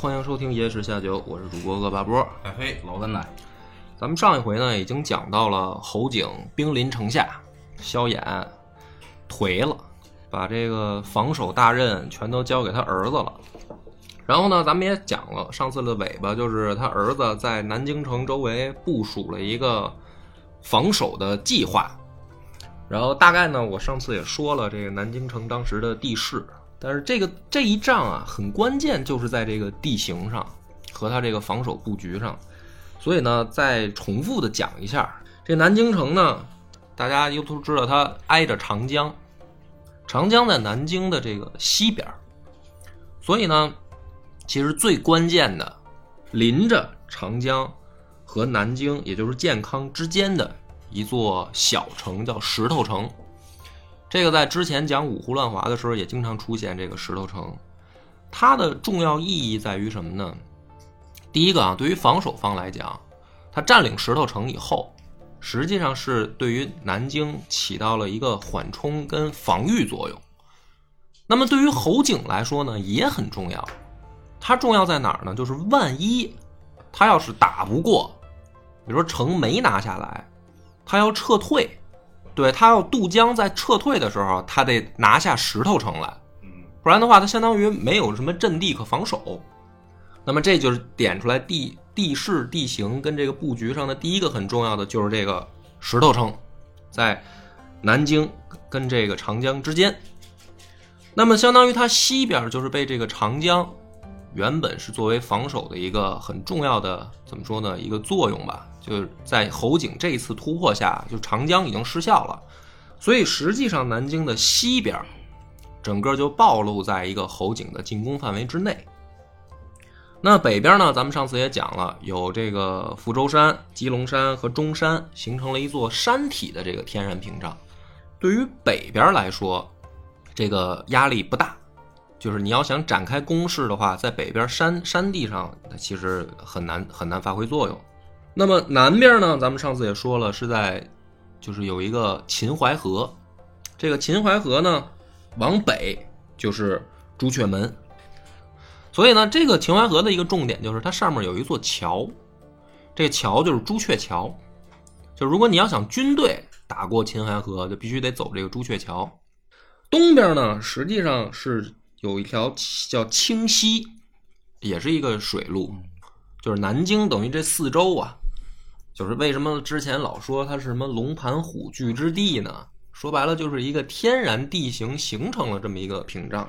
欢迎收听《野史下酒》，我是主播恶霸波。哎嘿，老温奶，咱们上一回呢已经讲到了侯景兵临城下，萧衍颓了，把这个防守大任全都交给他儿子了。然后呢，咱们也讲了上次的尾巴，就是他儿子在南京城周围部署了一个防守的计划。然后大概呢，我上次也说了这个南京城当时的地势，但是这个这一仗啊，很关键，就是在这个地形上和他这个防守布局上。所以呢，再重复的讲一下，这南京城呢，大家又都知道它挨着长江，长江在南京的这个西边，所以呢，其实最关键的，临着长江和南京，也就是健康之间的一座小城叫石头城。这个在之前讲五胡乱华的时候也经常出现这个石头城，它的重要意义在于什么呢？第一个啊，对于防守方来讲，他占领石头城以后，实际上是对于南京起到了一个缓冲跟防御作用。那么对于侯景来说呢，也很重要。它重要在哪儿呢？就是万一他要是打不过，比如说城没拿下来，他要撤退，对他要渡江，在撤退的时候，他得拿下石头城来，不然的话，他相当于没有什么阵地可防守。那么这就是点出来地地势、地形跟这个布局上的第一个很重要的，就是这个石头城，在南京跟这个长江之间。那么相当于它西边就是被这个长江原本是作为防守的一个很重要的怎么说呢一个作用吧，就是在侯景这一次突破下，就长江已经失效了，所以实际上南京的西边整个就暴露在一个侯景的进攻范围之内。那北边呢？咱们上次也讲了，有这个福州山、鸡龙山和中山，形成了一座山体的这个天然屏障。对于北边来说，这个压力不大，就是你要想展开攻势的话，在北边山山地上，其实很难很难发挥作用。那么南边呢？咱们上次也说了，是在就是有一个秦淮河，这个秦淮河呢，往北就是朱雀门。所以呢，这个秦淮河的一个重点就是它上面有一座桥，这桥就是朱雀桥。就如果你要想军队打过秦淮河，就必须得走这个朱雀桥。东边呢，实际上是有一条叫清溪，也是一个水路。就是南京等于这四周啊，就是为什么之前老说它是什么龙盘虎踞之地呢？说白了就是一个天然地形形成了这么一个屏障。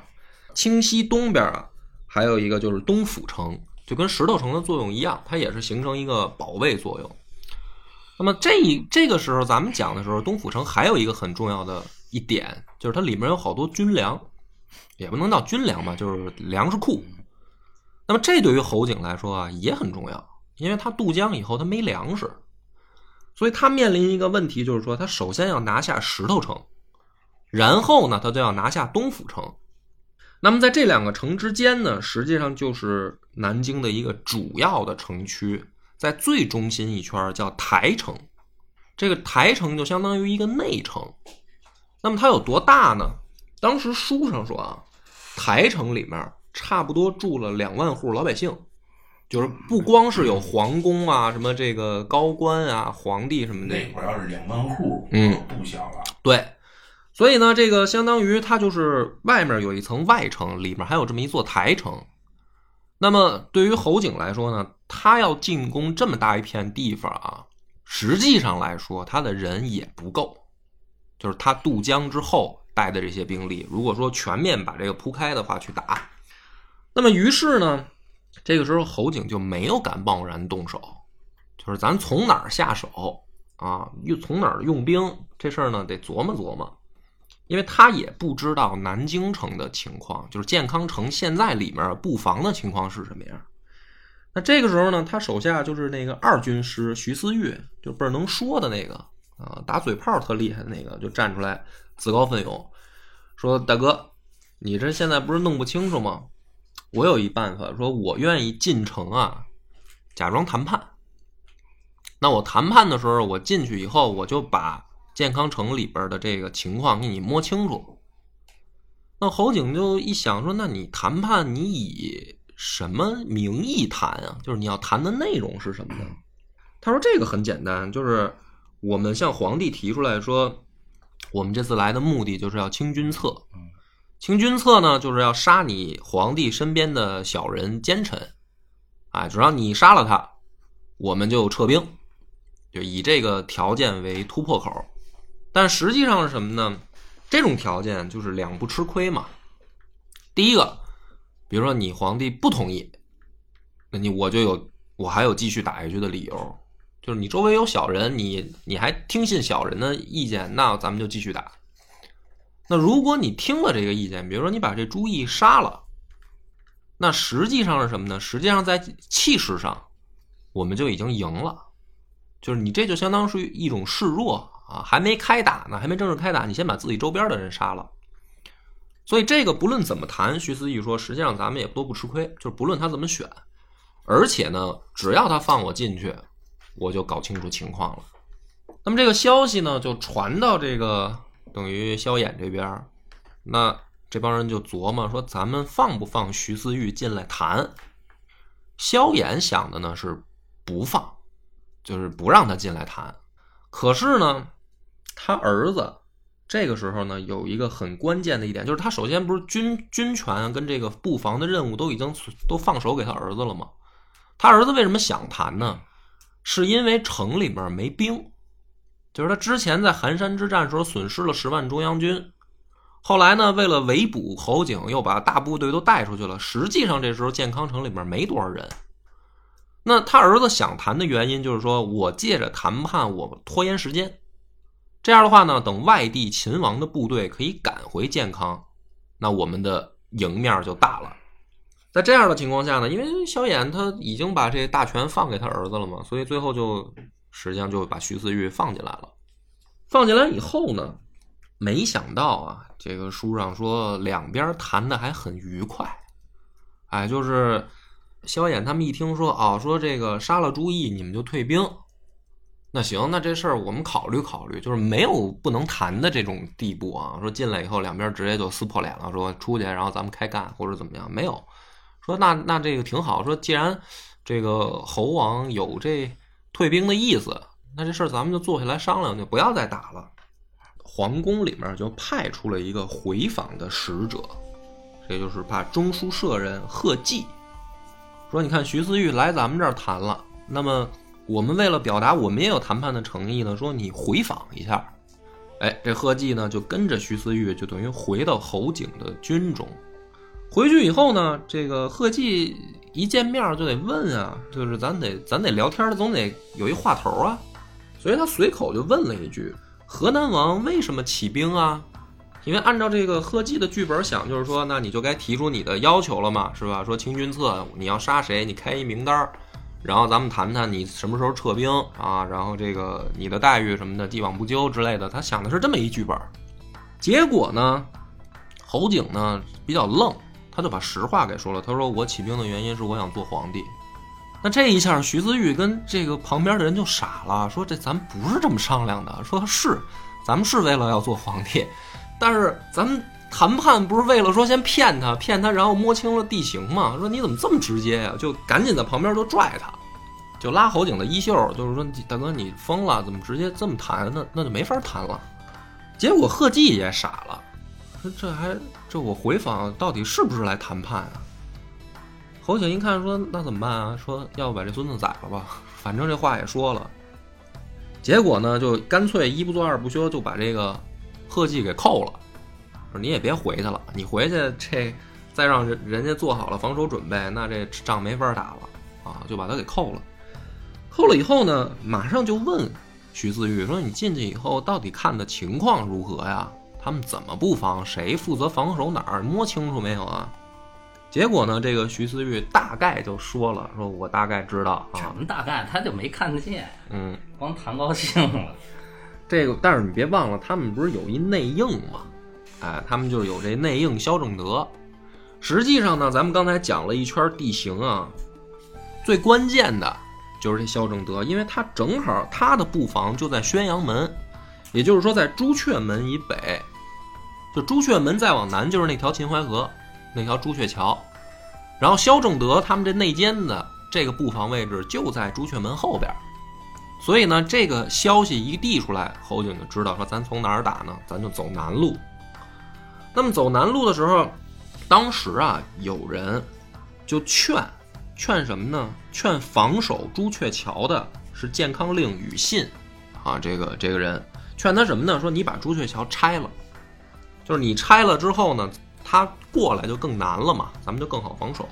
清溪东边啊。还有一个就是东府城，就跟石头城的作用一样，它也是形成一个保卫作用。那么这一这个时候咱们讲的时候，东府城还有一个很重要的一点，就是它里面有好多军粮，也不能叫军粮吧，就是粮食库。那么这对于侯景来说啊也很重要，因为他渡江以后他没粮食，所以他面临一个问题，就是说他首先要拿下石头城，然后呢他就要拿下东府城。那么在这两个城之间呢，实际上就是南京的一个主要的城区，在最中心一圈叫台城，这个台城就相当于一个内城。那么它有多大呢？当时书上说啊，台城里面差不多住了两万户老百姓，就是不光是有皇宫啊，什么这个高官啊、皇帝什么的。那会儿要是两万户，嗯，不小了。对。所以呢，这个相当于它就是外面有一层外城，里面还有这么一座台城。那么对于侯景来说呢，他要进攻这么大一片地方啊，实际上来说他的人也不够。就是他渡江之后带的这些兵力，如果说全面把这个铺开的话去打，那么于是呢，这个时候侯景就没有敢贸然动手，就是咱从哪儿下手啊，又从哪儿用兵，这事儿呢得琢磨琢磨。因为他也不知道南京城的情况，就是健康城现在里面布防的情况是什么样。那这个时候呢，他手下就是那个二军师徐思玉，就倍儿能说的那个啊，打嘴炮特厉害的那个，就站出来自告奋勇说：“大哥，你这现在不是弄不清楚吗？我有一办法，说我愿意进城啊，假装谈判。那我谈判的时候，我进去以后，我就把健康城里边的这个情况给你摸清楚。”那侯景就一想说：“那你谈判，你以……”什么名义谈啊？就是你要谈的内容是什么呢？他说这个很简单，就是我们向皇帝提出来说，我们这次来的目的就是要清君侧。清君侧呢，就是要杀你皇帝身边的小人奸臣。哎，只要你杀了他，我们就撤兵，就以这个条件为突破口。但实际上是什么呢？这种条件就是两不吃亏嘛。第一个。比如说你皇帝不同意，那你我就有我还有继续打下去的理由，就是你周围有小人，你你还听信小人的意见，那咱们就继续打。那如果你听了这个意见，比如说你把这朱毅杀了，那实际上是什么呢？实际上在气势上，我们就已经赢了，就是你这就相当于一种示弱啊，还没开打呢，还没正式开打，你先把自己周边的人杀了。所以这个不论怎么谈，徐思义说，实际上咱们也都不吃亏，就是不论他怎么选，而且呢，只要他放我进去，我就搞清楚情况了。那么这个消息呢，就传到这个等于萧衍这边，那这帮人就琢磨说，咱们放不放徐思玉进来谈？萧衍想的呢是不放，就是不让他进来谈。可是呢，他儿子。这个时候呢，有一个很关键的一点，就是他首先不是军军权跟这个布防的任务都已经都放手给他儿子了吗？他儿子为什么想谈呢？是因为城里边没兵，就是他之前在寒山之战时候损失了十万中央军，后来呢，为了围捕侯景，又把大部队都带出去了。实际上这时候健康城里边没多少人。那他儿子想谈的原因就是说我借着谈判，我拖延时间。这样的话呢，等外地秦王的部队可以赶回健康，那我们的赢面就大了。在这样的情况下呢，因为萧衍他已经把这大权放给他儿子了嘛，所以最后就实际上就把徐思玉放进来了。放进来以后呢，没想到啊，这个书上说两边谈的还很愉快。哎，就是萧衍他们一听说啊，说这个杀了朱毅，你们就退兵。那行，那这事儿我们考虑考虑，就是没有不能谈的这种地步啊。说进来以后，两边直接就撕破脸了，说出去，然后咱们开干或者怎么样？没有，说那那这个挺好。说既然这个侯王有这退兵的意思，那这事儿咱们就坐下来商量，就不要再打了。皇宫里面就派出了一个回访的使者，这就是把中书舍人贺季说：“你看徐思玉来咱们这儿谈了，那么。”我们为了表达我们也有谈判的诚意呢，说你回访一下，哎，这贺季呢就跟着徐思玉，就等于回到侯景的军中。回去以后呢，这个贺季一见面就得问啊，就是咱得咱得聊天，总得有一话头啊，所以他随口就问了一句：“河南王为什么起兵啊？”因为按照这个贺季的剧本想，就是说，那你就该提出你的要求了嘛，是吧？说清君侧你要杀谁，你开一名单然后咱们谈谈你什么时候撤兵啊？然后这个你的待遇什么的，既往不咎之类的。他想的是这么一剧本，结果呢，侯景呢比较愣，他就把实话给说了。他说：“我起兵的原因是我想做皇帝。”那这一下，徐子玉跟这个旁边的人就傻了，说：“这咱不是这么商量的。”说是，咱们是为了要做皇帝，但是咱们谈判不是为了说先骗他，骗他，然后摸清了地形嘛？说你怎么这么直接呀？就赶紧在旁边就拽他。就拉侯景的衣袖，就是说大哥你疯了，怎么直接这么谈？那那就没法谈了。结果贺季也傻了，说这还这我回访到底是不是来谈判啊？侯景一看说那怎么办啊？说要不把这孙子宰了吧？反正这话也说了。结果呢，就干脆一不做二不休，就把这个贺季给扣了。说你也别回去了，你回去这再让人人家做好了防守准备，那这仗没法打了啊！就把他给扣了。扣了以后呢，马上就问徐自玉说：“你进去以后到底看的情况如何呀？他们怎么布防？谁负责防守哪儿？摸清楚没有啊？”结果呢，这个徐思玉大概就说了，说我大概知道什啊，么大概他就没看见，嗯，光谈高兴了。这个，但是你别忘了，他们不是有一内应吗？哎，他们就是有这内应肖正德。实际上呢，咱们刚才讲了一圈地形啊，最关键的就是这肖正德，因为他正好他的布防就在宣阳门，也就是说在朱雀门以北。就朱雀门再往南就是那条秦淮河，那条朱雀桥。然后萧正德他们这内奸的这个布防位置就在朱雀门后边。所以呢，这个消息一递出来，侯景就知道说咱从哪儿打呢？咱就走南路。那么走南路的时候，当时啊，有人就劝劝什么呢？劝防守朱雀桥的是健康令宇信啊，这个这个人劝他什么呢？说你把朱雀桥拆了，就是你拆了之后呢，他过来就更难了嘛，咱们就更好防守。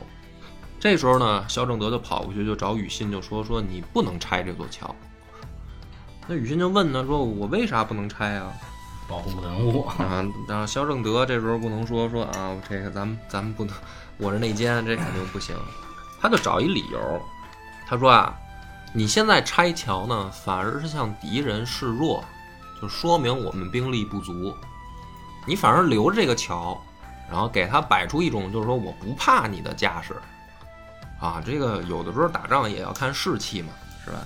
这时候呢，萧正德就跑过去就找宇信，就说说你不能拆这座桥。那宇信就问他说：“我为啥不能拆啊？”保护文物，啊，然后萧正德这时候不能说说啊，这个咱们咱们不能，我是内奸，这肯定不行。他就找一理由，他说啊，你现在拆桥呢，反而是向敌人示弱，就说明我们兵力不足。你反而留着这个桥，然后给他摆出一种就是说我不怕你的架势，啊，这个有的时候打仗也要看士气嘛，是吧？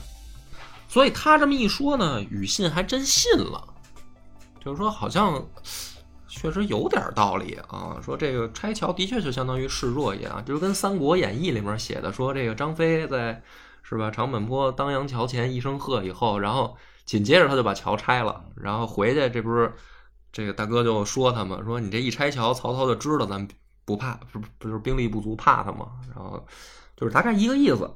所以他这么一说呢，宇信还真信了。就是说，好像确实有点道理啊。说这个拆桥的确就相当于示弱一样，就是跟《三国演义》里面写的说，这个张飞在是吧长本坡当阳桥前一声喝以后，然后紧接着他就把桥拆了，然后回去，这不是这个大哥就说他嘛，说你这一拆桥，曹操就知道咱不怕，不不就是兵力不足怕他嘛。然后就是大概一个意思。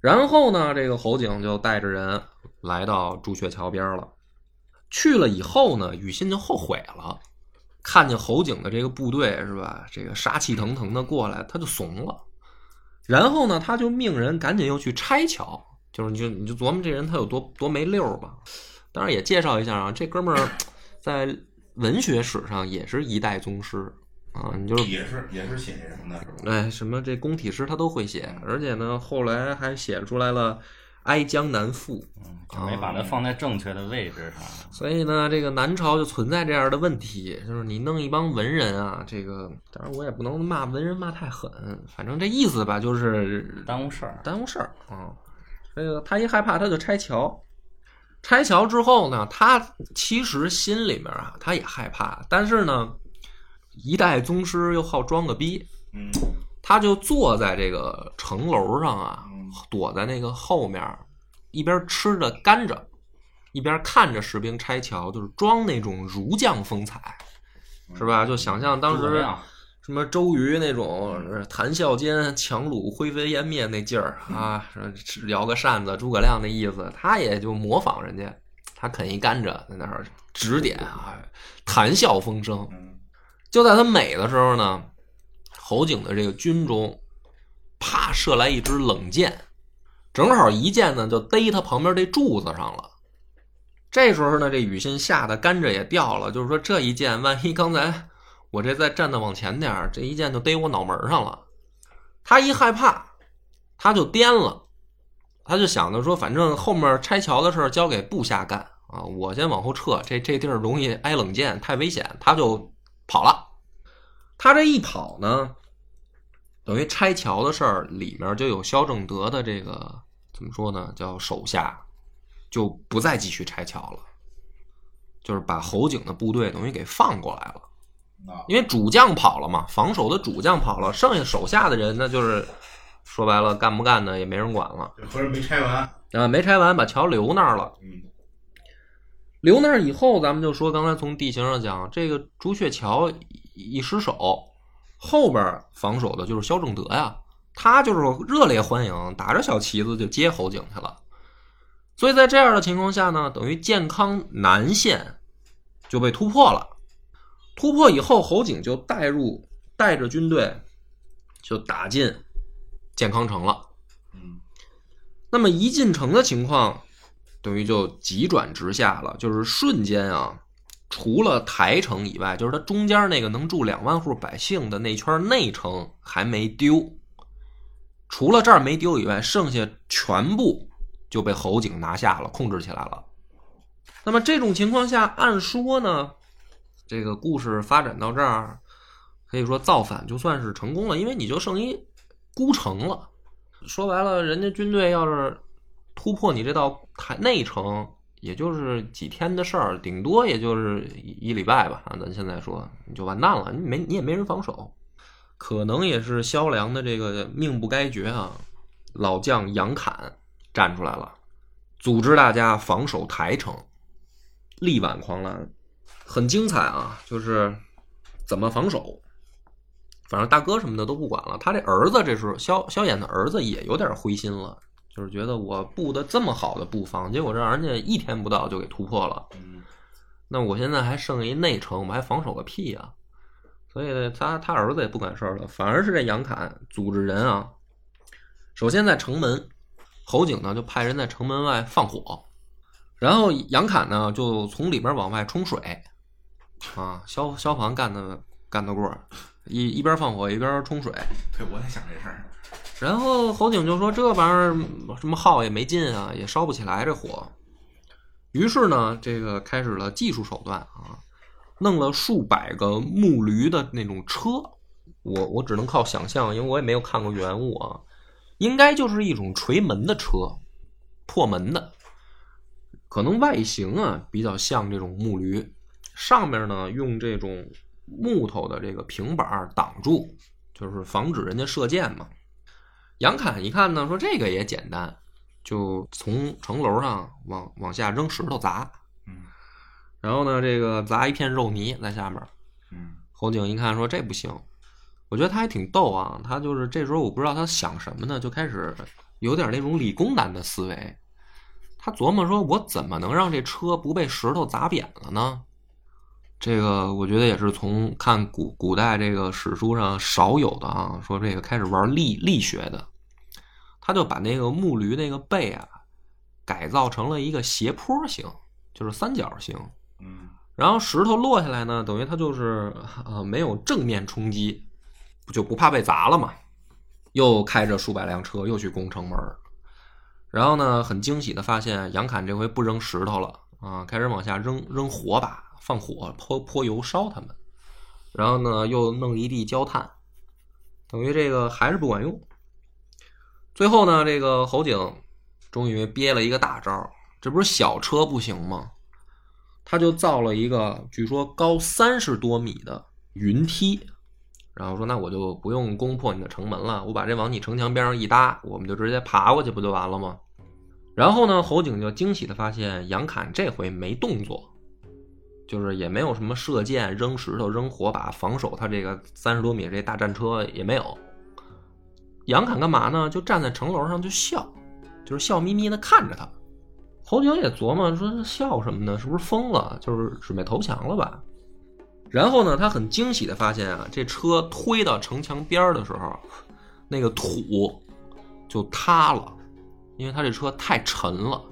然后呢，这个侯景就带着人来到朱雀桥边了。去了以后呢，宇信就后悔了，看见侯景的这个部队是吧，这个杀气腾腾的过来，他就怂了。然后呢，他就命人赶紧又去拆桥，就是你就你就琢磨这人他有多多没溜吧。当然也介绍一下啊，这哥们儿在文学史上也是一代宗师啊，你就是也是也是写这什么的，是吧？哎什么这宫体诗他都会写，而且呢后来还写出来了《哀江南赋》。嗯没把它放在正确的位置上。所以呢，这个南朝就存在这样的问题，就是你弄一帮文人啊，这个当然我也不能骂文人骂太狠，反正这意思吧，就是耽误事儿。耽误事儿啊。这个他一害怕，他就拆桥。拆桥之后呢，他其实心里面啊，他也害怕，但是呢，一代宗师又好装个逼，嗯他就坐在这个城楼上啊，嗯躲在那个后面，一边吃着甘蔗，一边看着士兵拆桥，就是装那种儒将风采，是吧？就想象当时什么周瑜那种呃谈笑间樯橹灰飞烟灭那劲儿啊，是摇个扇子，诸葛亮那意思，他也就模仿人家，他啃一甘蔗在那儿指点啊，谈笑风生。嗯就在他美的时候呢，侯景的这个军中，啪射来一支冷箭，正好一箭呢就逮他旁边这柱子上了。这时候呢，这雨欣吓得甘蔗也掉了，就是说这一箭，万一刚才我这再站的往前点儿，这一箭就逮我脑门上了。他一害怕，他就颠了，他就想着说，反正后面拆桥的事儿交给部下干啊，我先往后撤，这这地儿容易挨冷箭，太危险，他就跑了。他这一跑呢，等于拆桥的事儿里面就有萧正德的这个怎么说呢，叫手下，就不再继续拆桥了，就是把侯景的部队等于给放过来了。啊因为主将跑了嘛，防守的主将跑了，剩下手下的人那就是说白了干不干的也没人管了这合着没拆完，啊，没拆完把桥留那儿了。嗯留那儿以后，咱们就说刚才从地形上讲，这个朱雀桥一一失守，后边防守的就是萧正德呀，他就是热烈欢迎，打着小旗子就接侯景去了。所以在这样的情况下呢，等于健康南线就被突破了。突破以后，侯景就带入带着军队就打进健康城了。嗯那么一进城的情况，等于就急转直下了，就是瞬间啊，除了台城以外，就是它中间那个能住两万户百姓的那圈内城还没丢。除了这儿没丢以外，剩下全部就被侯景拿下了，控制起来了。那么这种情况下，按说呢，这个故事发展到这儿，可以说造反就算是成功了，因为你就剩一孤城了。说白了，人家军队要是突破你这道台内城，也就是几天的事儿，顶多也就是一礼拜吧。啊，咱现在说你就完蛋了，你没你也没人防守，可能也是萧良的这个命不该绝啊。老将杨侃站出来了，组织大家防守台城，力挽狂澜，很精彩啊！就是怎么防守。反正大哥什么的都不管了，他这儿子这时候萧萧衍的儿子也有点灰心了，就是觉得我布的这么好的布防，结果这让人家一天不到就给突破了。嗯，那我现在还剩一内城，我还防守个屁呀！所以他他儿子也不管事儿了，反而是这杨侃组织人啊，首先在城门，侯景呢就派人在城门外放火，然后杨侃呢就从里边往外冲水，啊，消消防干的干得过。一一边放火一边冲水，对，我在想这事儿。然后侯景就说：“这玩意儿什么耗也没劲啊，也烧不起来这火。”于是呢，这个开始了技术手段啊，弄了数百个木驴的那种车。我我只能靠想象，因为我也没有看过原物啊，应该就是一种锤门的车，破门的，可能外形啊比较像这种木驴，上面呢用这种。木头的这个平板挡住，就是防止人家射箭嘛。杨侃一看呢，说这个也简单，就从城楼上往往下扔石头砸。嗯，然后呢，这个砸一片肉泥在下面。嗯，侯景一看说这不行，我觉得他还挺逗啊。他就是这时候我不知道他想什么呢，就开始有点那种理工男的思维。他琢磨说，我怎么能让这车不被石头砸扁了呢？这个我觉得也是从看古古代这个史书上少有的啊，说这个开始玩力力学的，他就把那个木驴那个背啊改造成了一个斜坡形，就是三角形。嗯，然后石头落下来呢，等于它就是呃没有正面冲击，就不怕被砸了嘛。又开着数百辆车又去攻城门，然后呢很惊喜的发现杨侃这回不扔石头了啊，开始往下扔扔火把。放火泼泼油烧他们，然后呢又弄一地焦炭，等于这个还是不管用。最后呢，这个侯景终于憋了一个大招，这不是小车不行吗？他就造了一个据说高三十多米的云梯，然后说那我就不用攻破你的城门了，我把这往你城墙边上一搭，我们就直接爬过去不就完了吗？然后呢，侯景就惊喜的发现杨侃这回没动作。就是也没有什么射箭、扔石头、扔火把防守，他这个三十多米这大战车也没有。杨侃干嘛呢？就站在城楼上就笑，就是笑眯眯的看着他。侯景也琢磨说笑什么呢？是不是疯了？就是准备投降了吧？然后呢，他很惊喜的发现啊，这车推到城墙边的时候，那个土就塌了，因为他这车太沉了。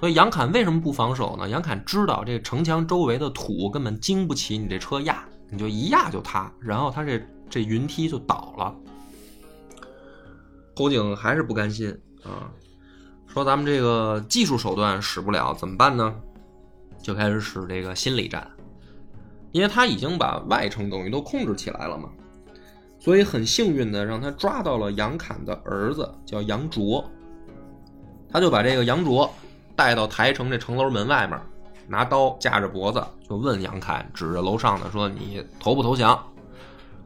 所以杨侃为什么不防守呢？杨侃知道这城墙周围的土根本经不起你这车压，你就一压就塌，然后他这这云梯就倒了。侯景还是不甘心啊，说咱们这个技术手段使不了，怎么办呢？就开始使这个心理战，因为他已经把外城等于都控制起来了嘛，所以很幸运的让他抓到了杨侃的儿子，叫杨卓，他就把这个杨卓。带到台城这城楼门外面，拿刀架着脖子，就问杨侃，指着楼上的说：“你投不投降？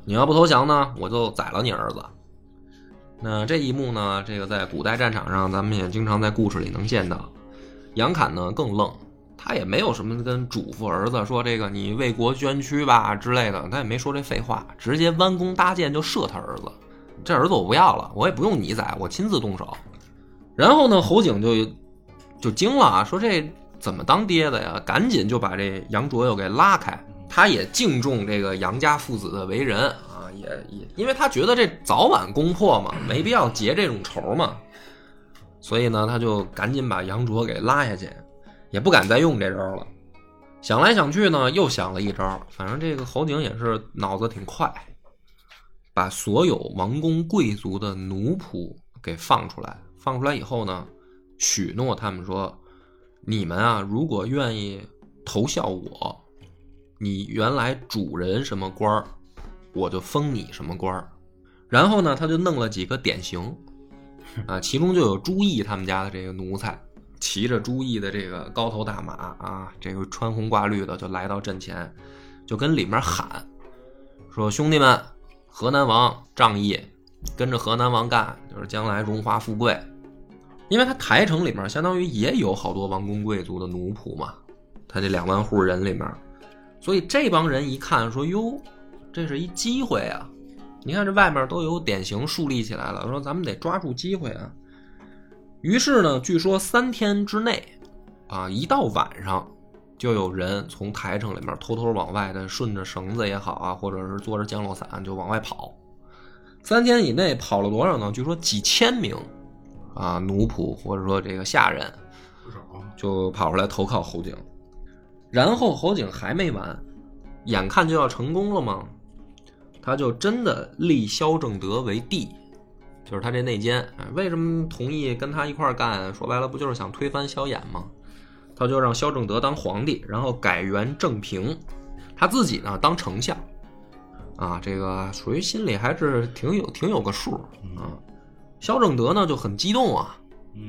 你要不投降呢，我就宰了你儿子。”那这一幕呢，这个在古代战场上，咱们也经常在故事里能见到。杨侃呢更愣，他也没有什么跟嘱咐儿子说这个你为国捐躯吧之类的，他也没说这废话，直接弯弓搭箭就射他儿子。这儿子我不要了，我也不用你宰，我亲自动手。然后呢，侯景就。就惊了啊！说这怎么当爹的呀？赶紧就把这杨卓又给拉开。他也敬重这个杨家父子的为人啊，也也，因为他觉得这早晚攻破嘛，没必要结这种仇嘛。所以呢，他就赶紧把杨卓给拉下去，也不敢再用这招了。想来想去呢，又想了一招。反正这个侯景也是脑子挺快，把所有王公贵族的奴仆给放出来。放出来以后呢，许诺他们说：“你们啊，如果愿意投效我，你原来主人什么官儿，我就封你什么官儿。”然后呢，他就弄了几个典型，啊，其中就有朱毅他们家的这个奴才。骑着朱毅的这个高头大马啊，这个穿红挂绿的就来到阵前，就跟里面喊说：“兄弟们，河南王仗义，跟着河南王干，就是将来荣华富贵。”因为他台城里面相当于也有好多王公贵族的奴仆嘛，他这两万户人里面，所以这帮人一看说：“哟，这是一机会啊！你看这外面都有典型树立起来了，说咱们得抓住机会啊！”于是呢，据说三天之内，啊，一到晚上，就有人从台城里面偷偷往外的顺着绳子也好啊，或者是坐着降落伞就往外跑。三天以内跑了多少呢？据说几千名，啊，奴仆或者说这个下人。就跑出来投靠侯景。然后侯景还没完，眼看就要成功了嘛，他就真的立萧正德为帝。就是他这内奸，为什么同意跟他一块干？说白了，不就是想推翻萧衍吗？他就让萧正德当皇帝，然后改元正平，他自己呢当丞相。啊，这个属于心里还是挺有挺有个数啊。萧正德呢就很激动啊，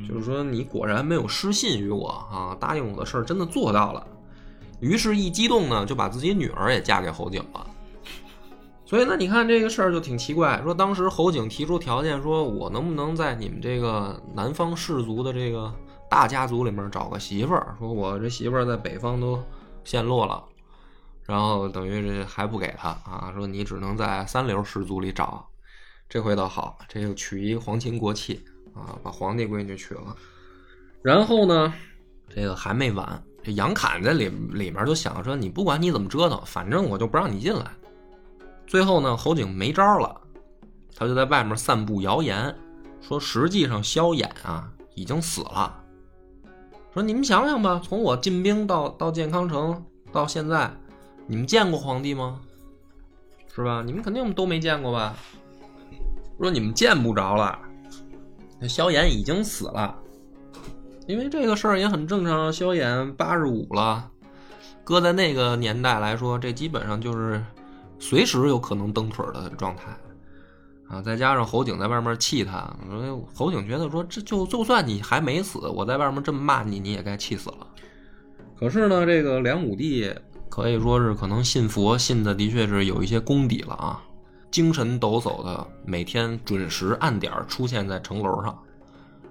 就是说你果然没有失信于我啊，答应我的事儿真的做到了。于是，一激动呢，就把自己女儿也嫁给侯景了。所以呢，你看这个事儿就挺奇怪。说当时侯景提出条件，说我能不能在你们这个南方氏族的这个大家族里面找个媳妇儿？说我这媳妇儿在北方都陷落了，然后等于这还不给他啊？说你只能在三流氏族里找。这回倒好，这又娶一皇亲国戚啊，把皇帝闺女娶了。然后呢，这个还没完，这杨侃在里里面就想说，你不管你怎么折腾，反正我就不让你进来。最后呢，侯景没招了，他就在外面散布谣言，说实际上萧衍啊已经死了。说你们想想吧，从我进兵到到健康城到现在，你们见过皇帝吗？是吧？你们肯定都没见过吧？说你们见不着了，那萧衍已经死了，因为这个事儿也很正常。萧衍八十五了，搁在那个年代来说，这基本上就是。随时有可能蹬腿的状态，啊，再加上侯景在外面气他，侯景觉得说，这就就算你还没死，我在外面这么骂你，你也该气死了。可是呢，这个梁武帝可以说是可能信佛信的的确是有一些功底了啊，精神抖擞的，每天准时按点出现在城楼上，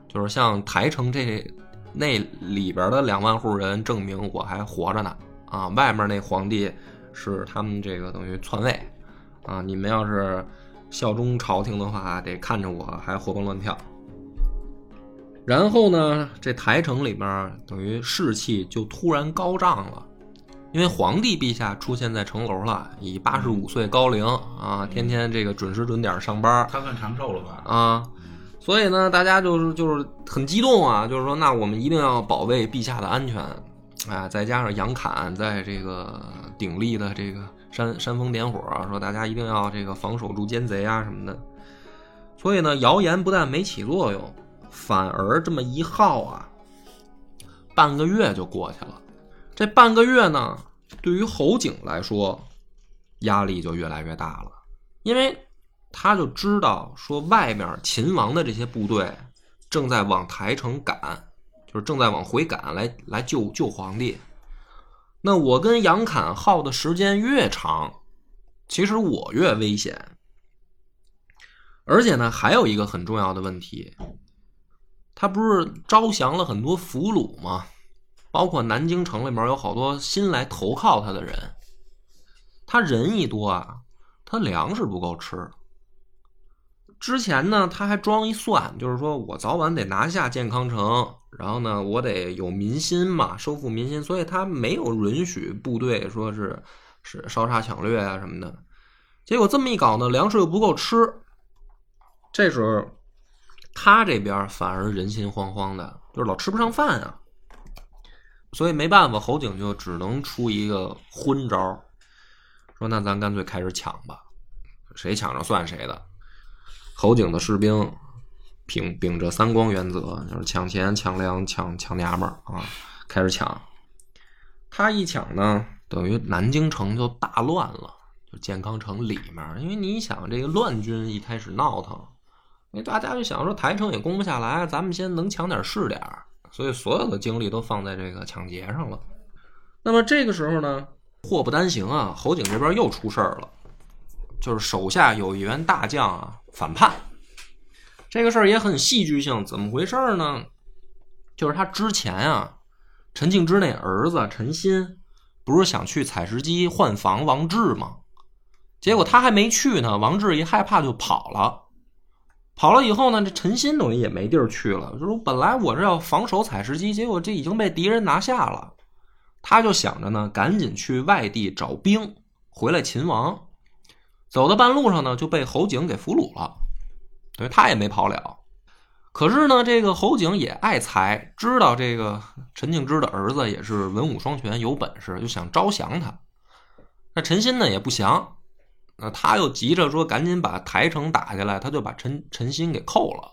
就是像台城这那里边的两万户人证明我还活着呢，啊，外面那皇帝。是他们这个等于篡位，啊！你们要是效忠朝廷的话，得看着我还活蹦乱跳。然后呢，这台城里面等于士气就突然高涨了，因为皇帝陛下出现在城楼了，以八十五岁高龄啊，天天这个准时准点上班，他算长寿了吧？啊，所以呢，大家就是就是很激动啊，就是说，那我们一定要保卫陛下的安全。啊，再加上杨侃在这个鼎立的这个煽煽风点火，说大家一定要这个防守住奸贼啊什么的。所以呢，谣言不但没起作用，反而这么一耗啊，半个月就过去了。这半个月呢，对于侯景来说，压力就越来越大了，因为他就知道说外面秦王的这些部队正在往台城赶。就是正在往回赶，来来救救皇帝。那我跟杨侃耗的时间越长，其实我越危险。而且呢，还有一个很重要的问题，他不是招降了很多俘虏吗？包括南京城里面有好多新来投靠他的人。他人一多啊，他粮食不够吃。之前呢，他还装一算，就是说我早晚得拿下健康城。然后呢，我得有民心嘛，收复民心，所以他没有允许部队说是是烧杀抢掠啊什么的。结果这么一搞呢，粮食又不够吃，这时候他这边反而人心惶惶的，就是老吃不上饭啊。所以没办法，侯景就只能出一个昏招，说那咱干脆开始抢吧，谁抢着算谁的。侯景的士兵秉秉着三光原则，就是抢钱、抢粮、抢抢娘们儿啊，开始抢。他一抢呢，等于南京城就大乱了，就健康城里面，因为你想这个乱军一开始闹腾，因为大家就想说台城也攻不下来，咱们先能抢点是点儿，所以所有的精力都放在这个抢劫上了。那么这个时候呢，祸不单行啊，侯景这边又出事儿了，就是手下有一员大将啊反叛。这个事儿也很戏剧性，怎么回事呢？就是他之前啊，陈庆之那儿子陈新不是想去采石矶换防王志吗？结果他还没去呢，王志一害怕就跑了。跑了以后呢，这陈新等于也没地儿去了。就是本来我是要防守采石矶，结果这已经被敌人拿下了。他就想着呢，赶紧去外地找兵回来擒王。走到半路上呢，就被侯景给俘虏了。所以他也没跑了。可是呢，这个侯景也爱才，知道这个陈庆之的儿子也是文武双全，有本事，就想招降他。那陈新呢也不降，那他又急着说赶紧把台城打下来，他就把陈陈新给扣了。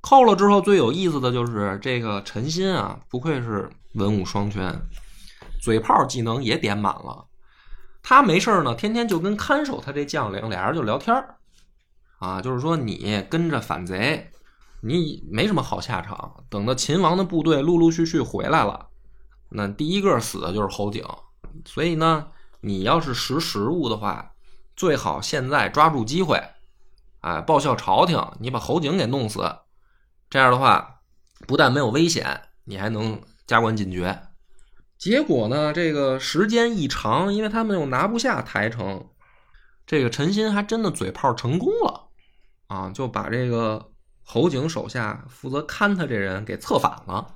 扣了之后，最有意思的就是这个陈新啊，不愧是文武双全，嘴炮技能也点满了。他没事呢，天天就跟看守他这将领俩人就聊天啊，就是说你跟着反贼。你没什么好下场。等到秦王的部队陆陆续续回来了，那第一个死的就是侯景。所以呢，你要是识时务的话，最好现在抓住机会，哎，报效朝廷，你把侯景给弄死。这样的话，不但没有危险，你还能加官进爵。结果呢，这个时间一长，因为他们又拿不下台城，这个陈新还真的嘴炮成功了啊，就把这个。侯景手下负责看他这人给策反了，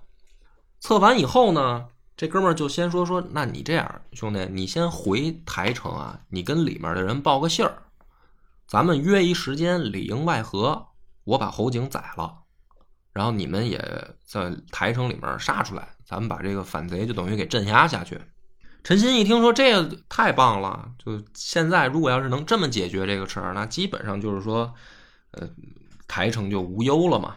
策反以后呢，这哥们儿就先说说，那你这样，兄弟，你先回台城啊，你跟里面的人报个信儿，咱们约一时间里应外合，我把侯景宰了，然后你们也在台城里面杀出来，咱们把这个反贼就等于给镇压下去。陈新一听说这个太棒了，就现在如果要是能这么解决这个事儿，那基本上就是说，呃。台城就无忧了嘛。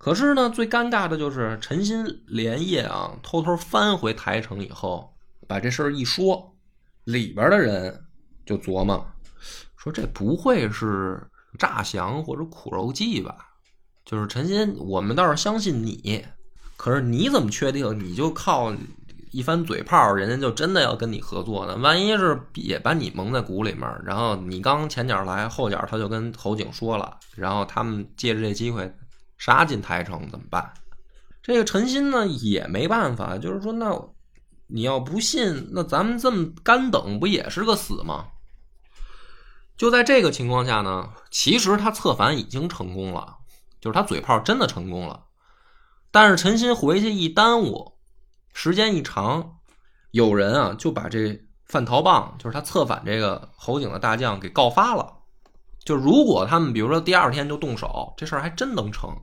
可是呢，最尴尬的就是陈鑫连夜啊，偷偷翻回台城以后，把这事儿一说，里边的人就琢磨，说这不会是诈降或者苦肉计吧？就是陈鑫，我们倒是相信你，可是你怎么确定你就靠？一番嘴炮，人家就真的要跟你合作呢。万一是也把你蒙在鼓里面，然后你刚前脚来，后脚他就跟侯景说了，然后他们借着这机会杀进台城，怎么办？这个陈新呢也没办法，就是说，那你要不信，那咱们这么干等，不也是个死吗？就在这个情况下呢，其实他策反已经成功了，就是他嘴炮真的成功了，但是陈新回去一耽误。时间一长，有人啊就把这范陶棒，就是他策反这个侯景的大将给告发了。就如果他们比如说第二天就动手，这事儿还真能成。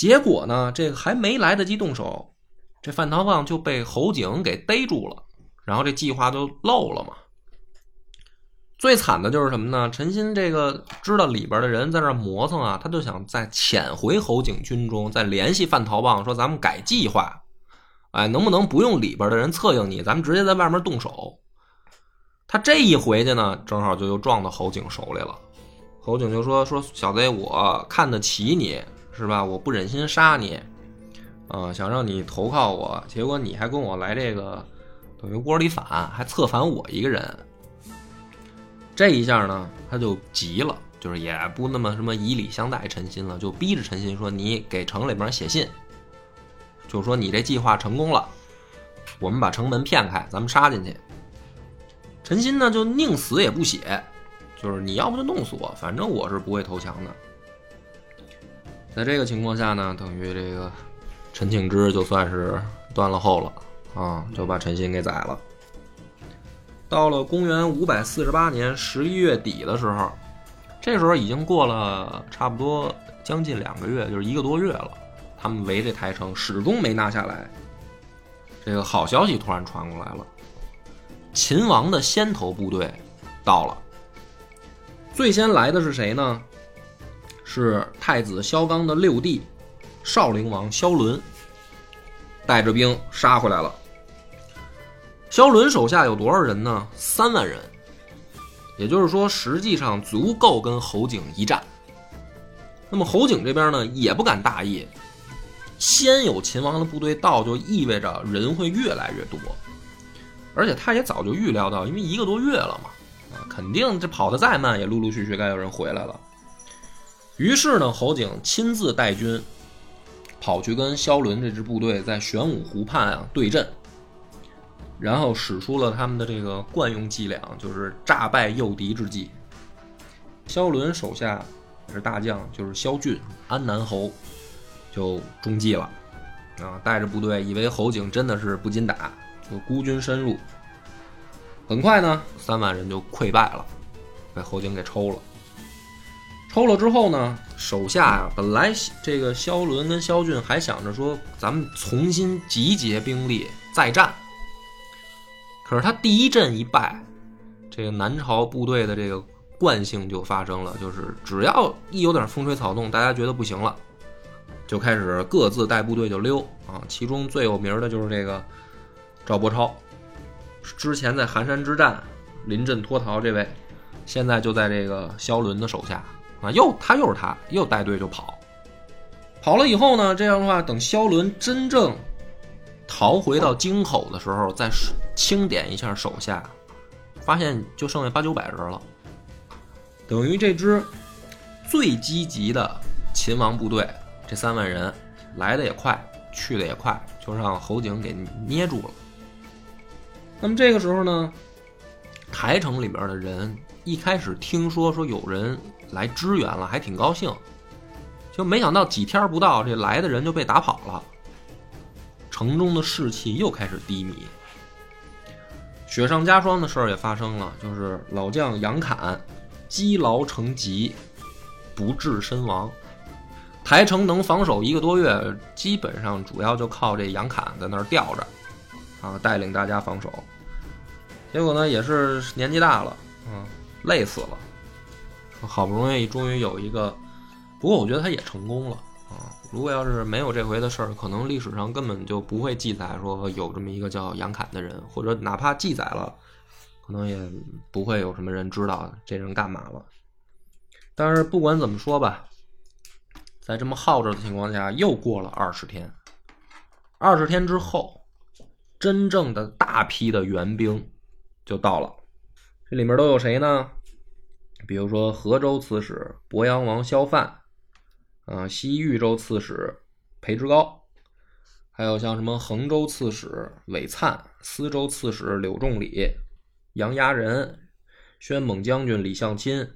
结果呢，这个还没来得及动手，这范陶棒就被侯景给逮住了，然后这计划就漏了嘛。最惨的就是什么呢？陈新这个知道里边的人在那磨蹭啊，他就想再潜回侯景军中，再联系范陶棒说咱们改计划。哎，能不能不用里边的人策应你？咱们直接在外面动手。他这一回去呢，正好就又撞到侯景手里了。侯景就说：“说小子，我看得起你，是吧？我不忍心杀你，啊，想让你投靠我。结果你还跟我来这个，等于窝里反，还策反我一个人。这一下呢，他就急了，就是也不那么什么以礼相待陈新了，就逼着陈新说：你给城里边写信。”就说你这计划成功了，我们把城门骗开，咱们杀进去。陈新呢就宁死也不写，就是你要不就弄死我，反正我是不会投降的。在这个情况下呢，等于这个陈庆之就算是断了后了啊，就把陈新给宰了。到了公元五百四十八年十一月底的时候，这时候已经过了差不多将近两个月，就是一个多月了。他们围这台城，始终没拿下来。这个好消息突然传过来了，秦王的先头部队到了。最先来的是谁呢？是太子萧纲的六弟，少陵王萧伦，带着兵杀回来了。萧伦手下有多少人呢？三万人，也就是说，实际上足够跟侯景一战。那么侯景这边呢，也不敢大意，先有秦王的部队到，就意味着人会越来越多，而且他也早就预料到，因为一个多月了嘛，啊，肯定这跑得再慢，也陆陆续续该有人回来了。于是呢，侯景亲自带军跑去跟萧伦这支部队在玄武湖畔啊对阵。然后使出了他们的这个惯用伎俩，就是诈败诱敌之计。萧伦手下也是大将，就是萧俊、安南侯，就中计了，啊，带着部队以为侯景真的是不禁打，就孤军深入。很快呢，三万人就溃败了，被侯景给抽了。抽了之后呢，手下呀，本来这个萧伦跟萧峻还想着说，咱们重新集结兵力再战。可是他第一阵一败，这个南朝部队的这个惯性就发生了，就是只要一有点风吹草动，大家觉得不行了，就开始各自带部队就溜啊。其中最有名的就是这个赵伯超，之前在寒山之战临阵脱逃这位，现在就在这个萧伦的手下啊，又他又是他又带队就跑，跑了以后呢，这样的话，等萧伦真正。逃回到京口的时候，再清点一下手下，发现就剩下八九百人了。等于这支最积极的秦王部队，这三万人来的也快，去的也快，就让侯景给捏住了。那么这个时候呢，台城里边的人一开始听说说有人来支援了，还挺高兴，就没想到几天不到，这来的人就被打跑了。城中的士气又开始低迷，雪上加霜的事儿也发生了，就是老将杨侃积劳成疾，不治身亡。台城能防守一个多月，基本上主要就靠这杨侃在那儿吊着，啊，带领大家防守。结果呢，也是年纪大了，嗯，累死了。好不容易终于有一个，不过我觉得他也成功了。啊，如果要是没有这回的事儿，可能历史上根本就不会记载说有这么一个叫杨侃的人，或者哪怕记载了，可能也不会有什么人知道这人干嘛了。但是不管怎么说吧，在这么耗着的情况下，又过了二十天，二十天之后，真正的大批的援兵就到了。这里面都有谁呢？比如说河州刺史鄱阳王萧范。啊，西豫州刺史裴之高，还有像什么衡州刺史韦灿、司州刺史柳仲礼、杨牙仁、宣猛将军李相钦，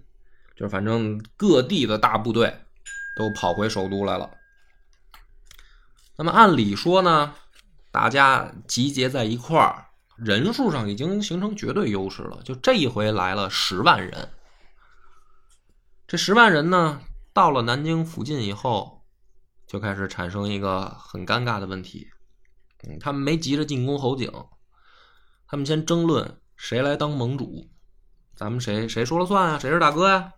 就是反正各地的大部队都跑回首都来了。那么按理说呢，大家集结在一块儿，人数上已经形成绝对优势了。就这一回来了十万人，这十万人呢？到了南京附近以后，就开始产生一个很尴尬的问题。嗯，他们没急着进攻侯景，他们先争论谁来当盟主，咱们谁谁说了算啊？谁是大哥呀？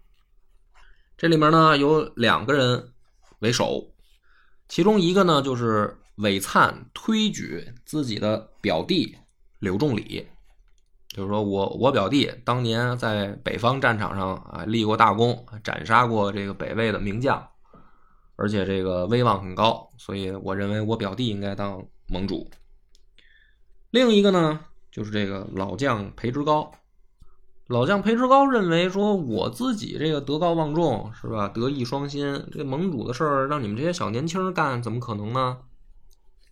这里面呢有两个人为首，其中一个呢就是韦灿推举自己的表弟柳仲礼。就是说我我表弟当年在北方战场上啊立过大功，斩杀过这个北魏的名将，而且这个威望很高，所以我认为我表弟应该当盟主。另一个呢，就是这个老将裴之高，老将裴之高认为说我自己这个德高望重是吧，德艺双馨，这盟主的事儿让你们这些小年轻干，怎么可能呢？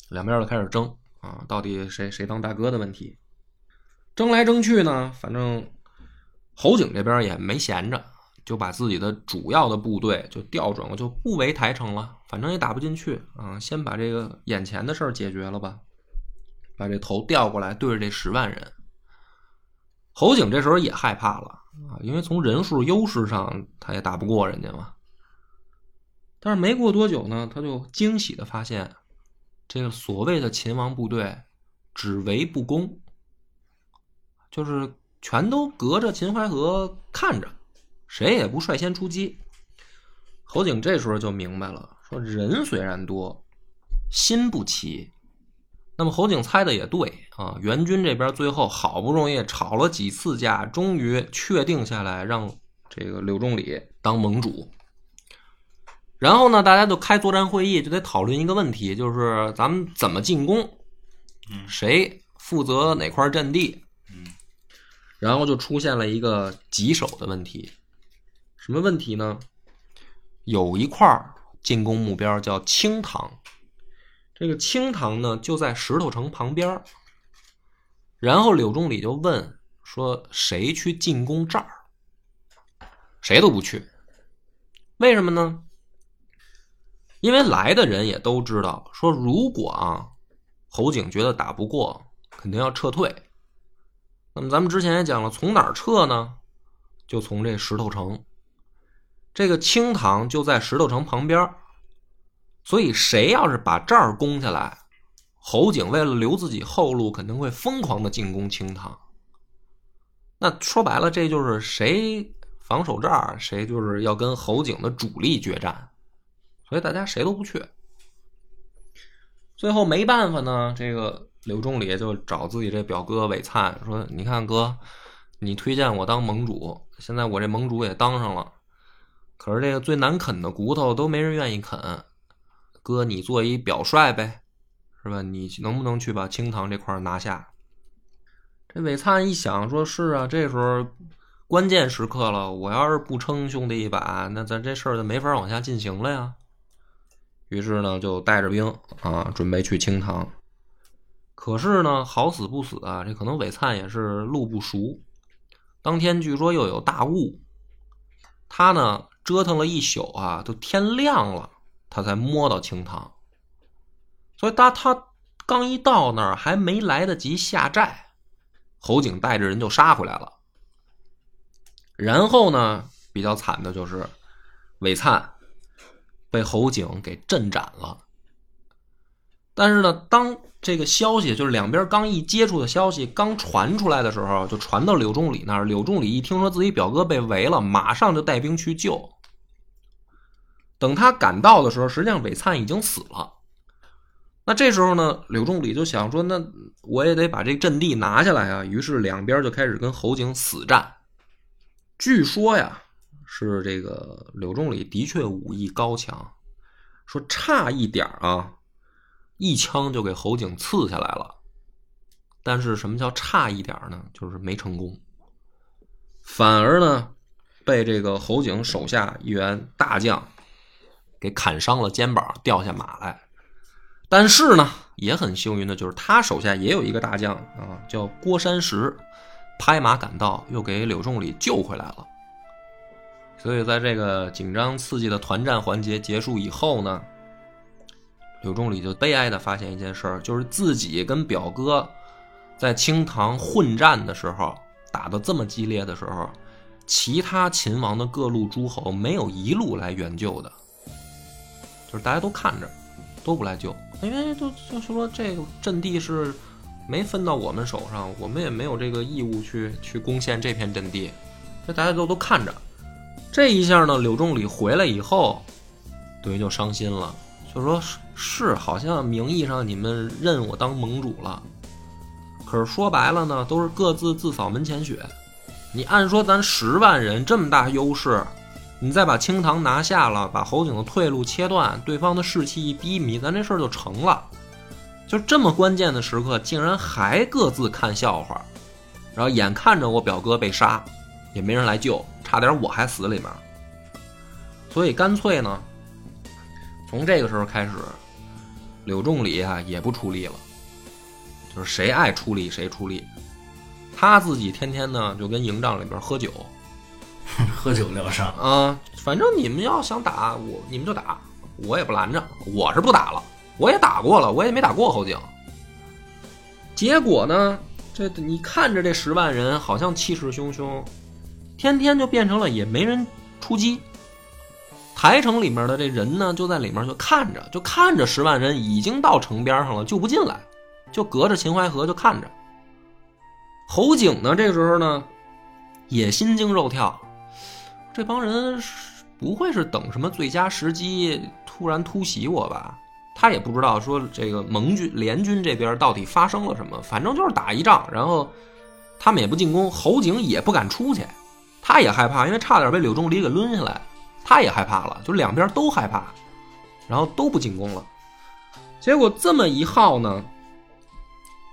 两边就开始争啊，到底谁谁当大哥的问题。争来争去呢，反正侯景这边也没闲着，就把自己的主要的部队就调转了，就不围台城了。反正也打不进去啊，先把这个眼前的事儿解决了吧，把这头调过来对着这十万人。侯景这时候也害怕了啊，因为从人数优势上他也打不过人家嘛。但是没过多久呢，他就惊喜的发现，这个所谓的秦王部队只为不攻，就是全都隔着秦淮河看着，谁也不率先出击。侯景这时候就明白了，说人虽然多，心不齐。那么侯景猜的也对啊，援军这边最后好不容易吵了几次架，终于确定下来让这个柳仲礼当盟主。然后呢，大家就开作战会议，就得讨论一个问题，就是咱们怎么进攻，嗯谁负责哪块阵地。然后就出现了一个棘手的问题，什么问题呢？有一块进攻目标叫清塘，这个清塘呢就在石头城旁边。然后柳仲礼就问说：“谁去进攻这儿？”谁都不去，为什么呢？因为来的人也都知道，说如果啊侯景觉得打不过，肯定要撤退。那么咱们之前也讲了，从哪儿撤呢？就从这石头城。这个清塘就在石头城旁边，所以谁要是把这儿攻下来，侯景为了留自己后路，肯定会疯狂的进攻清塘。那说白了，这就是谁防守这儿，谁就是要跟侯景的主力决战，所以大家谁都不去。最后没办法呢，这个刘仲礼就找自己这表哥韦灿说：“你看哥，你推荐我当盟主，现在我这盟主也当上了，可是这个最难啃的骨头都没人愿意啃。哥，你做一表率呗，是吧？你能不能去把清塘这块拿下？”这韦灿一想，说是啊，这时候关键时刻了，我要是不撑兄弟一把，那咱这事儿就没法往下进行了呀。于是呢，就带着兵啊，准备去清塘。可是呢，好死不死啊，这可能韦灿也是路不熟。当天据说又有大雾，他呢折腾了一宿啊，都天亮了，他才摸到清塘。所以他他刚一到那儿，还没来得及下寨，侯景带着人就杀回来了。然后呢，比较惨的就是韦灿被侯景给镇斩了。但是呢，当这个消息就是两边刚一接触的消息刚传出来的时候，就传到柳仲礼那儿。柳仲礼一听说自己表哥被围了，马上就带兵去救。等他赶到的时候，实际上韦灿已经死了。那这时候呢，柳仲礼就想说：“那我也得把这阵地拿下来啊！”于是两边就开始跟侯景死战。据说呀，是这个柳仲礼的确武艺高强，说差一点啊，一枪就给侯景刺下来了。但是什么叫差一点呢？就是没成功，反而呢，被这个侯景手下一员大将给砍伤了肩膀，掉下马来。但是呢，也很幸运的就是他手下也有一个大将啊，叫郭山石，拍马赶到，又给柳仲礼救回来了。所以在这个紧张刺激的团战环节结束以后呢，柳仲礼就悲哀的发现一件事儿，就是自己跟表哥在清塘混战的时候，打的这么激烈的时候，其他秦王的各路诸侯没有一路来援救的，就是大家都看着，都不来救，因为就就是说这个阵地是没分到我们手上，我们也没有这个义务去去攻陷这片阵地，这大家都都看着。这一下呢，柳仲礼回来以后，等于就伤心了，就说是好像名义上你们认我当盟主了，可是说白了呢，都是各自自扫门前雪。你按说咱十万人这么大优势，你再把清塘拿下了，把侯景的退路切断，对方的士气一低迷，咱这事儿就成了。就这么关键的时刻，竟然还各自看笑话，然后眼看着我表哥被杀，也没人来救，差点我还死里面。所以干脆呢，从这个时候开始，柳仲礼啊也不出力了，就是谁爱出力谁出力。他自己天天呢就跟营帐里边喝酒 喝酒疗伤，啊，反正你们要想打我，你们就打，我也不拦着。我是不打了，我也打过了，我也没打过侯景。结果呢，这你看着这十万人好像气势汹汹，天天就变成了也没人出击。台城里面的这人呢，就在里面就看着，就看着十万人已经到城边上了，就不进来，就隔着秦淮河就看着。侯景呢，这时候呢，也心惊肉跳，这帮人不会是等什么最佳时机突然突袭我吧？他也不知道说这个盟军联军这边到底发生了什么，反正就是打一仗，然后他们也不进攻，侯景也不敢出去，他也害怕，因为差点被柳仲离给抡下来，他也害怕了，就两边都害怕，然后都不进攻了。结果这么一耗呢，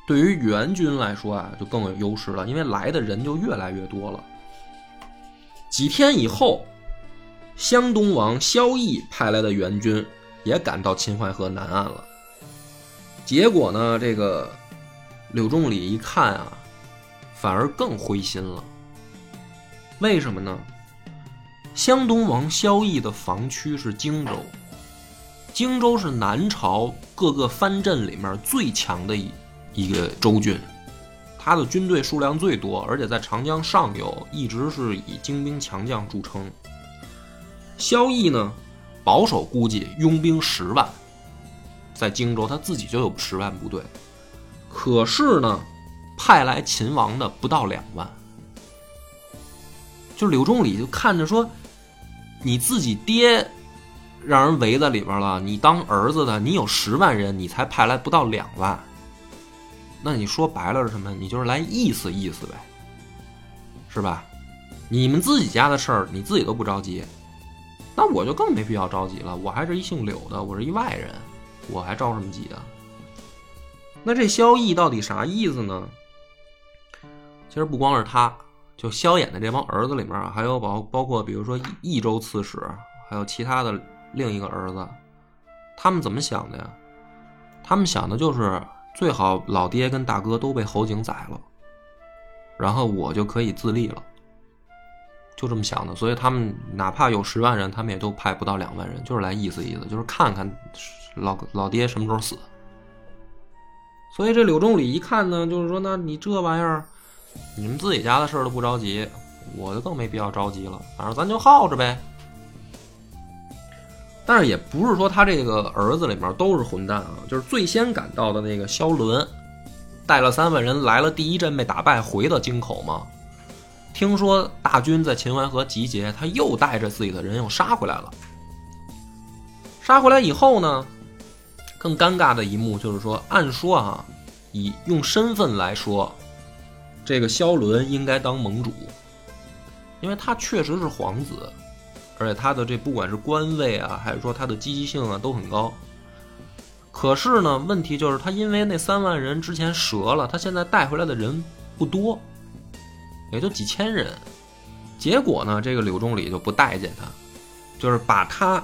对于援军来说啊，就更有优势了，因为来的人就越来越多了。几天以后，湘东王萧绎派来的援军。也赶到秦淮河南岸了，结果呢，这个柳仲礼一看啊，反而更灰心了。为什么呢？湘东王萧绎的防区是荆州，荆州是南朝各个藩镇里面最强的一一个州郡，他的军队数量最多，而且在长江上游一直是以精兵强将著称。萧绎呢？保守估计拥兵十万，在荆州他自己就有十万部队，可是呢，派来秦王的不到两万。就柳仲礼就看着说：“你自己爹让人围在里边了，你当儿子的，你有十万人，你才派来不到两万。那你说白了是什么？你就是来意思意思呗，是吧？你们自己家的事儿，你自己都不着急。”那我就更没必要着急了，我还是一姓柳的，我是一外人，我还着什么急啊？那这萧绎到底啥意思呢？其实不光是他，就萧衍的这帮儿子里面，还有包包括比如说益州刺史，还有其他的另一个儿子，他们怎么想的呀？他们想的就是最好老爹跟大哥都被侯景宰了，然后我就可以自立了。就这么想的，所以他们哪怕有十万人，他们也都派不到两万人，就是来意思意思，就是看看老老爹什么时候死。所以这柳仲礼一看呢，就是说，那你这玩意儿，你们自己家的事儿都不着急，我就更没必要着急了。反正咱就耗着呗。但是也不是说他这个儿子里面都是混蛋啊，就是最先赶到的那个萧伦，带了三万人来了第一阵被打败，回到京口嘛。听说大军在秦淮河集结，他又带着自己的人又杀回来了。杀回来以后呢，更尴尬的一幕就是说，按说啊，以用身份来说，这个萧伦应该当盟主，因为他确实是皇子，而且他的这不管是官位啊，还是说他的积极性啊，都很高。可是呢，问题就是他因为那三万人之前折了，他现在带回来的人不多。也就几千人，结果呢，这个柳仲礼就不待见他，就是把他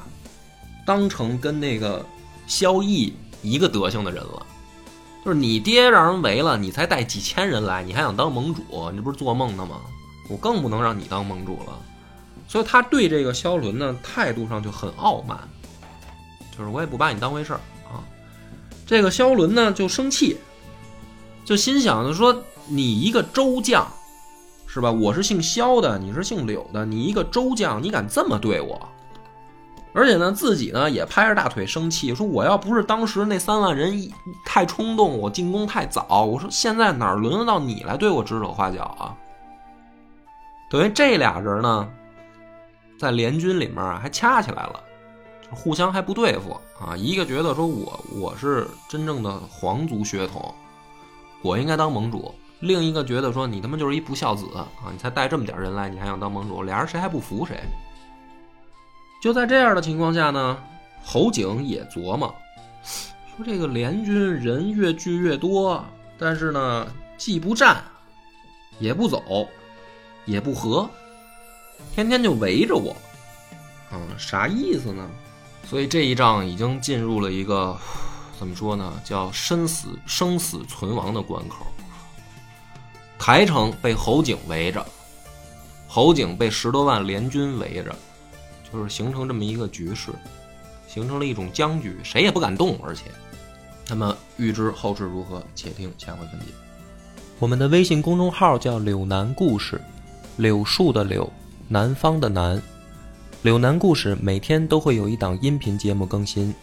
当成跟那个萧绎一个德行的人了。就是你爹让人围了，你才带几千人来，你还想当盟主？你这不是做梦呢吗？我更不能让你当盟主了。所以他对这个萧伦呢态度上就很傲慢，就是我也不把你当回事儿啊。这个萧伦呢就生气，就心想着说你一个州将。是吧？我是姓萧的，你是姓柳的，你一个州将，你敢这么对我？而且呢，自己呢也拍着大腿生气，说我要不是当时那三万人太冲动，我进攻太早，我说现在哪轮得到你来对我指手画脚啊？等于这俩人呢，在联军里面还掐起来了，就互相还不对付啊。一个觉得说我我是真正的皇族血统，我应该当盟主。另一个觉得说你他妈就是一不孝子啊！你才带这么点人来，你还想当盟主？俩人谁还不服谁？就在这样的情况下呢，侯景也琢磨说：这个联军人越聚越多，但是呢，既不战，也不走，也不和，天天就围着我，嗯，啥意思呢？所以这一仗已经进入了一个怎么说呢？叫生死生死存亡的关口。台城被侯景围着，侯景被十多万联军围着，就是形成这么一个局势，形成了一种僵局，谁也不敢动。而且，那么预知后事如何，且听下回分解。我们的微信公众号叫“柳南故事”，柳树的柳，南方的南。柳南故事每天都会有一档音频节目更新，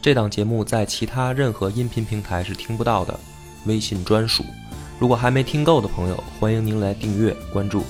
这档节目在其他任何音频平台是听不到的。微信专属。如果还没听够的朋友，欢迎您来订阅关注。